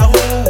la